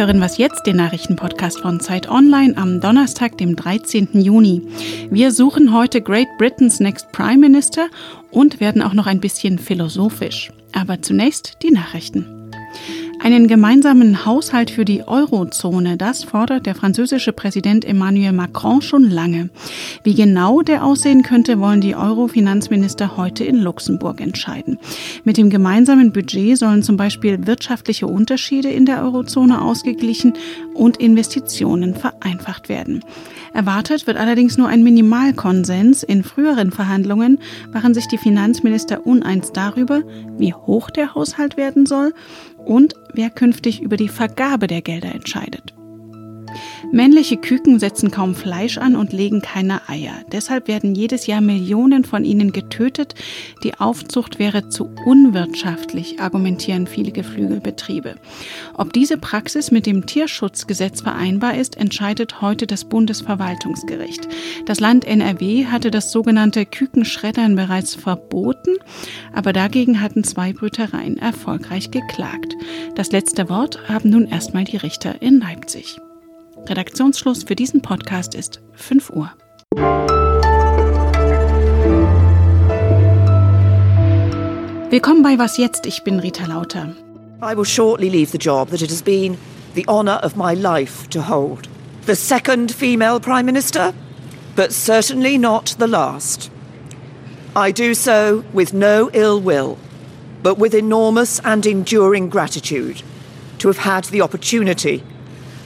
hören Was jetzt, den Nachrichtenpodcast von Zeit Online am Donnerstag, dem 13. Juni. Wir suchen heute Great Britain's Next Prime Minister und werden auch noch ein bisschen philosophisch. Aber zunächst die Nachrichten. Einen gemeinsamen Haushalt für die Eurozone, das fordert der französische Präsident Emmanuel Macron schon lange. Wie genau der aussehen könnte, wollen die Euro-Finanzminister heute in Luxemburg entscheiden. Mit dem gemeinsamen Budget sollen zum Beispiel wirtschaftliche Unterschiede in der Eurozone ausgeglichen und Investitionen vereinfacht werden. Erwartet wird allerdings nur ein Minimalkonsens. In früheren Verhandlungen waren sich die Finanzminister uneins darüber, wie hoch der Haushalt werden soll und wer künftig über die Vergabe der Gelder entscheidet. Männliche Küken setzen kaum Fleisch an und legen keine Eier. Deshalb werden jedes Jahr Millionen von ihnen getötet. Die Aufzucht wäre zu unwirtschaftlich, argumentieren viele Geflügelbetriebe. Ob diese Praxis mit dem Tierschutzgesetz vereinbar ist, entscheidet heute das Bundesverwaltungsgericht. Das Land NRW hatte das sogenannte Kükenschreddern bereits verboten, aber dagegen hatten zwei Brütereien erfolgreich geklagt. Das letzte Wort haben nun erstmal die Richter in Leipzig. Redaktionsschluss für diesen Podcast ist 5 Uhr. Willkommen bei Was jetzt? Ich bin Rita Lauter. I will shortly leave the job that it has been the honor of my life to hold. The second female Prime Minister, but certainly not the last. I do so with no ill will, but with enormous and enduring gratitude to have had the opportunity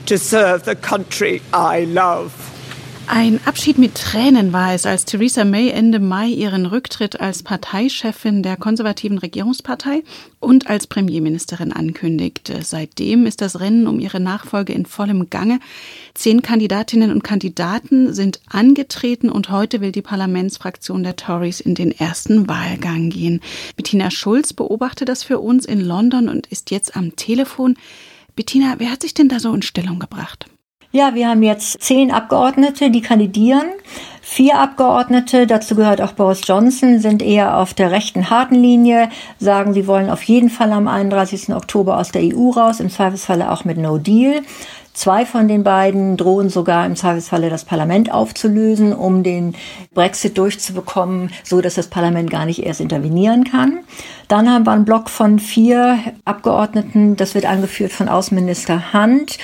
to serve the country I love. Ein Abschied mit Tränen war es, als Theresa May Ende Mai ihren Rücktritt als Parteichefin der konservativen Regierungspartei und als Premierministerin ankündigte. Seitdem ist das Rennen um ihre Nachfolge in vollem Gange. Zehn Kandidatinnen und Kandidaten sind angetreten und heute will die Parlamentsfraktion der Tories in den ersten Wahlgang gehen. Bettina Schulz beobachtet das für uns in London und ist jetzt am Telefon. Bettina, wer hat sich denn da so in Stellung gebracht? Ja, wir haben jetzt zehn Abgeordnete, die kandidieren. Vier Abgeordnete, dazu gehört auch Boris Johnson, sind eher auf der rechten harten Linie, sagen, sie wollen auf jeden Fall am 31. Oktober aus der EU raus, im Zweifelsfalle auch mit No Deal. Zwei von den beiden drohen sogar im Zweifelsfalle das Parlament aufzulösen, um den Brexit durchzubekommen, so dass das Parlament gar nicht erst intervenieren kann. Dann haben wir einen Block von vier Abgeordneten, das wird angeführt von Außenminister Hunt.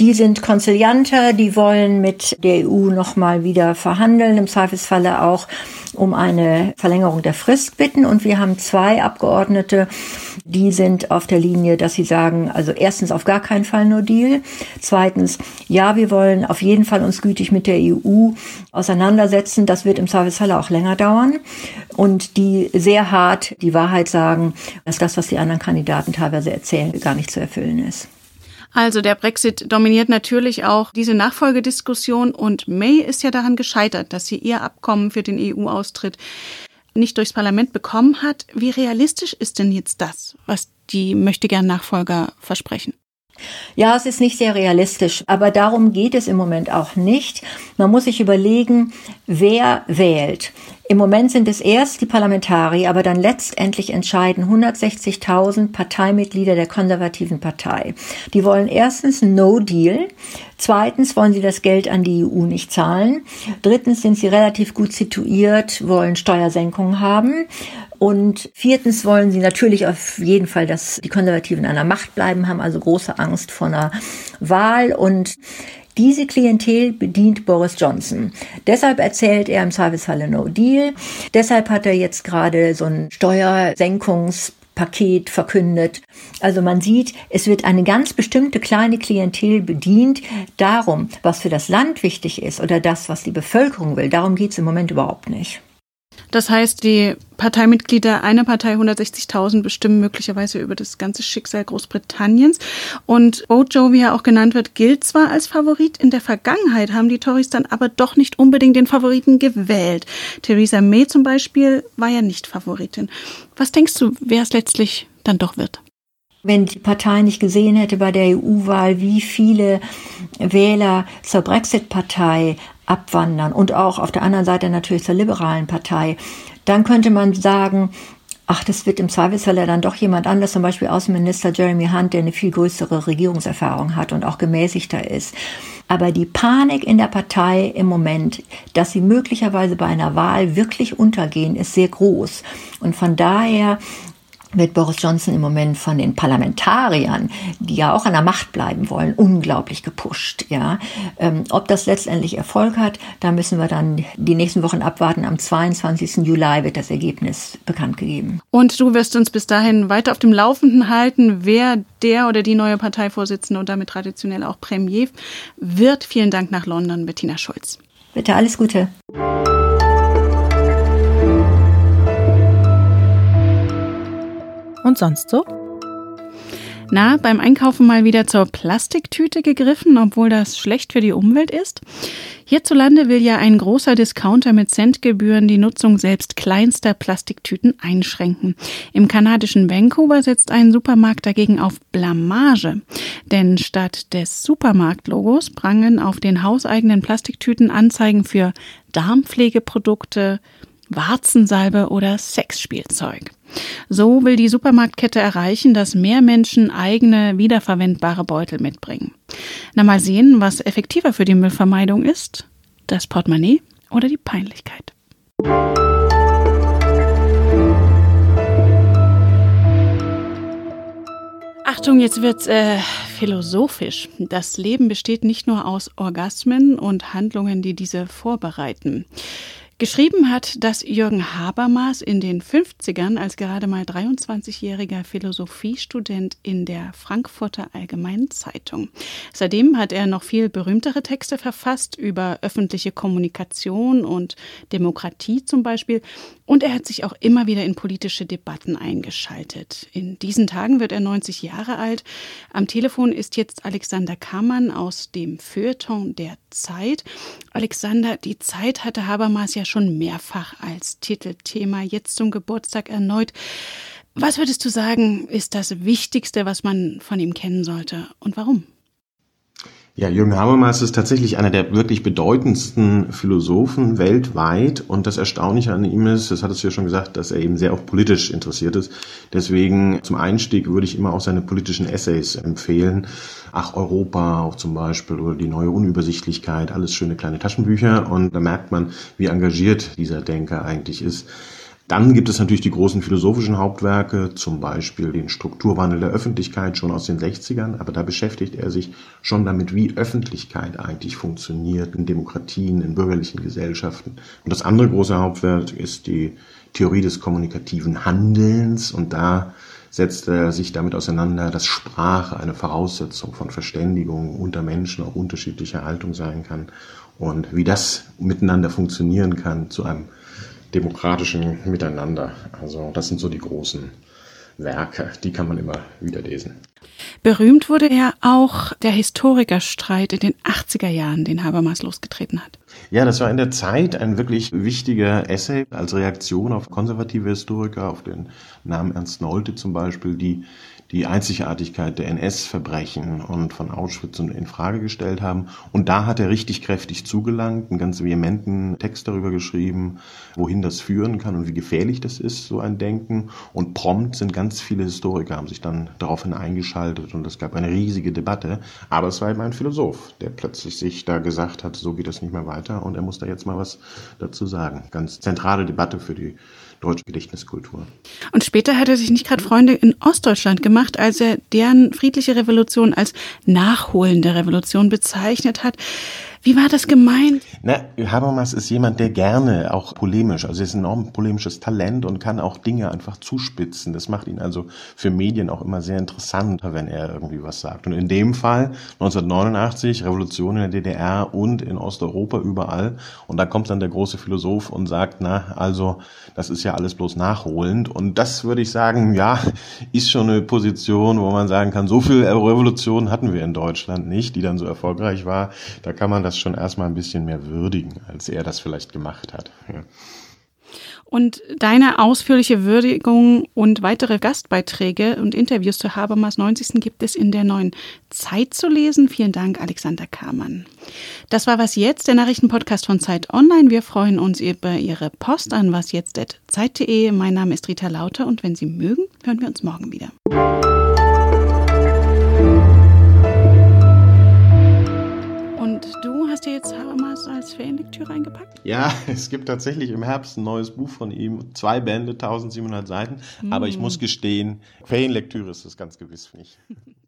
Die sind Konzilianter, die wollen mit der EU nochmal wieder verhandeln, im Zweifelsfalle auch um eine Verlängerung der Frist bitten. Und wir haben zwei Abgeordnete, die sind auf der Linie, dass sie sagen, also erstens auf gar keinen Fall No Deal. Zweitens, ja, wir wollen auf jeden Fall uns gütig mit der EU auseinandersetzen. Das wird im Zweifelsfall auch länger dauern. Und die sehr hart die Wahrheit sagen, dass das, was die anderen Kandidaten teilweise erzählen, gar nicht zu erfüllen ist. Also der Brexit dominiert natürlich auch diese Nachfolgediskussion und May ist ja daran gescheitert, dass sie ihr Abkommen für den EU-Austritt nicht durchs Parlament bekommen hat. Wie realistisch ist denn jetzt das, was die möchtegern Nachfolger versprechen? Ja, es ist nicht sehr realistisch, aber darum geht es im Moment auch nicht. Man muss sich überlegen, wer wählt. Im Moment sind es erst die Parlamentarier, aber dann letztendlich entscheiden 160.000 Parteimitglieder der konservativen Partei. Die wollen erstens No Deal, zweitens wollen sie das Geld an die EU nicht zahlen, drittens sind sie relativ gut situiert, wollen Steuersenkungen haben und viertens wollen sie natürlich auf jeden Fall, dass die Konservativen an der Macht bleiben, haben also große Angst vor einer Wahl und diese Klientel bedient Boris Johnson. Deshalb erzählt er im Zweifelsfalle No Deal. Deshalb hat er jetzt gerade so ein Steuersenkungspaket verkündet. Also man sieht, es wird eine ganz bestimmte kleine Klientel bedient. Darum, was für das Land wichtig ist oder das, was die Bevölkerung will, darum geht es im Moment überhaupt nicht. Das heißt, die Parteimitglieder einer Partei 160.000 bestimmen möglicherweise über das ganze Schicksal Großbritanniens. Und Bojo, wie er auch genannt wird, gilt zwar als Favorit. In der Vergangenheit haben die Tories dann aber doch nicht unbedingt den Favoriten gewählt. Theresa May zum Beispiel war ja nicht Favoritin. Was denkst du, wer es letztlich dann doch wird? Wenn die Partei nicht gesehen hätte bei der EU-Wahl, wie viele Wähler zur Brexit-Partei abwandern und auch auf der anderen Seite natürlich zur liberalen Partei, dann könnte man sagen, ach, das wird im Zweifelsfall ja dann doch jemand anders, zum Beispiel Außenminister Jeremy Hunt, der eine viel größere Regierungserfahrung hat und auch gemäßigter ist. Aber die Panik in der Partei im Moment, dass sie möglicherweise bei einer Wahl wirklich untergehen, ist sehr groß. Und von daher wird Boris Johnson im Moment von den Parlamentariern, die ja auch an der Macht bleiben wollen, unglaublich gepusht. Ja, ähm, ob das letztendlich Erfolg hat, da müssen wir dann die nächsten Wochen abwarten. Am 22. Juli wird das Ergebnis bekannt gegeben. Und du wirst uns bis dahin weiter auf dem Laufenden halten, wer der oder die neue Parteivorsitzende und damit traditionell auch Premier wird. Vielen Dank nach London, Bettina Schulz. Bitte alles Gute. Und sonst so? Na, beim Einkaufen mal wieder zur Plastiktüte gegriffen, obwohl das schlecht für die Umwelt ist? Hierzulande will ja ein großer Discounter mit Centgebühren die Nutzung selbst kleinster Plastiktüten einschränken. Im kanadischen Vancouver setzt ein Supermarkt dagegen auf Blamage. Denn statt des Supermarktlogos prangen auf den hauseigenen Plastiktüten Anzeigen für Darmpflegeprodukte, Warzensalbe oder Sexspielzeug. So will die Supermarktkette erreichen, dass mehr Menschen eigene wiederverwendbare Beutel mitbringen. Na mal sehen, was effektiver für die Müllvermeidung ist. Das Portemonnaie oder die Peinlichkeit. Achtung, jetzt wird's äh, philosophisch. Das Leben besteht nicht nur aus Orgasmen und Handlungen, die diese vorbereiten. Geschrieben hat das Jürgen Habermas in den 50ern als gerade mal 23-jähriger Philosophiestudent in der Frankfurter Allgemeinen Zeitung. Seitdem hat er noch viel berühmtere Texte verfasst über öffentliche Kommunikation und Demokratie zum Beispiel. Und er hat sich auch immer wieder in politische Debatten eingeschaltet. In diesen Tagen wird er 90 Jahre alt. Am Telefon ist jetzt Alexander Kammann aus dem Feuilleton der Zeit. Alexander, die Zeit hatte Habermas ja schon mehrfach als Titelthema, jetzt zum Geburtstag erneut. Was würdest du sagen, ist das Wichtigste, was man von ihm kennen sollte und warum? Ja, Jürgen Habermas ist tatsächlich einer der wirklich bedeutendsten Philosophen weltweit. Und das Erstaunliche an ihm ist, das hat es ja schon gesagt, dass er eben sehr auch politisch interessiert ist. Deswegen zum Einstieg würde ich immer auch seine politischen Essays empfehlen. Ach, Europa auch zum Beispiel oder die neue Unübersichtlichkeit, alles schöne kleine Taschenbücher. Und da merkt man, wie engagiert dieser Denker eigentlich ist. Dann gibt es natürlich die großen philosophischen Hauptwerke, zum Beispiel den Strukturwandel der Öffentlichkeit schon aus den 60ern, aber da beschäftigt er sich schon damit, wie Öffentlichkeit eigentlich funktioniert in Demokratien, in bürgerlichen Gesellschaften. Und das andere große Hauptwerk ist die Theorie des kommunikativen Handelns und da setzt er sich damit auseinander, dass Sprache eine Voraussetzung von Verständigung unter Menschen auch unterschiedlicher Haltung sein kann und wie das miteinander funktionieren kann zu einem demokratischen Miteinander. Also das sind so die großen Werke, die kann man immer wieder lesen. Berühmt wurde ja auch der Historikerstreit in den 80er Jahren, den Habermas losgetreten hat. Ja, das war in der Zeit ein wirklich wichtiger Essay als Reaktion auf konservative Historiker, auf den Namen Ernst Nolte zum Beispiel, die die Einzigartigkeit der NS-Verbrechen und von Auschwitz in Frage gestellt haben. Und da hat er richtig kräftig zugelangt, einen ganz vehementen Text darüber geschrieben, wohin das führen kann und wie gefährlich das ist, so ein Denken. Und prompt sind ganz viele Historiker, haben sich dann daraufhin eingeschaltet und es gab eine riesige Debatte. Aber es war eben ein Philosoph, der plötzlich sich da gesagt hat, so geht das nicht mehr weiter und er muss da jetzt mal was dazu sagen. Ganz zentrale Debatte für die deutsche Gedächtniskultur. Und später hat er sich nicht gerade Freunde in Ostdeutschland gemacht, als er deren friedliche Revolution als nachholende Revolution bezeichnet hat. Wie war das gemeint? Na, Habermas ist jemand, der gerne auch polemisch, also er ist ein enorm polemisches Talent und kann auch Dinge einfach zuspitzen. Das macht ihn also für Medien auch immer sehr interessant, wenn er irgendwie was sagt. Und in dem Fall 1989 Revolution in der DDR und in Osteuropa überall. Und da kommt dann der große Philosoph und sagt, na, also das ist ja alles bloß nachholend. Und das würde ich sagen, ja, ist schon eine Position, wo man sagen kann, so viel Revolution hatten wir in Deutschland nicht, die dann so erfolgreich war. Da kann man das schon erstmal ein bisschen mehr würdigen, als er das vielleicht gemacht hat. Ja. Und deine ausführliche Würdigung und weitere Gastbeiträge und Interviews zu Habermas 90. gibt es in der neuen Zeit zu lesen. Vielen Dank, Alexander Kamann. Das war Was Jetzt, der Nachrichtenpodcast von Zeit Online. Wir freuen uns über Ihre Post an wasjetzt.zeit.de. Mein Name ist Rita Lauter und wenn Sie mögen, hören wir uns morgen wieder. Ferienlektüre eingepackt? Ja, es gibt tatsächlich im Herbst ein neues Buch von ihm. Zwei Bände, 1700 Seiten. Mm. Aber ich muss gestehen, Ferienlektüre ist das ganz gewiss nicht.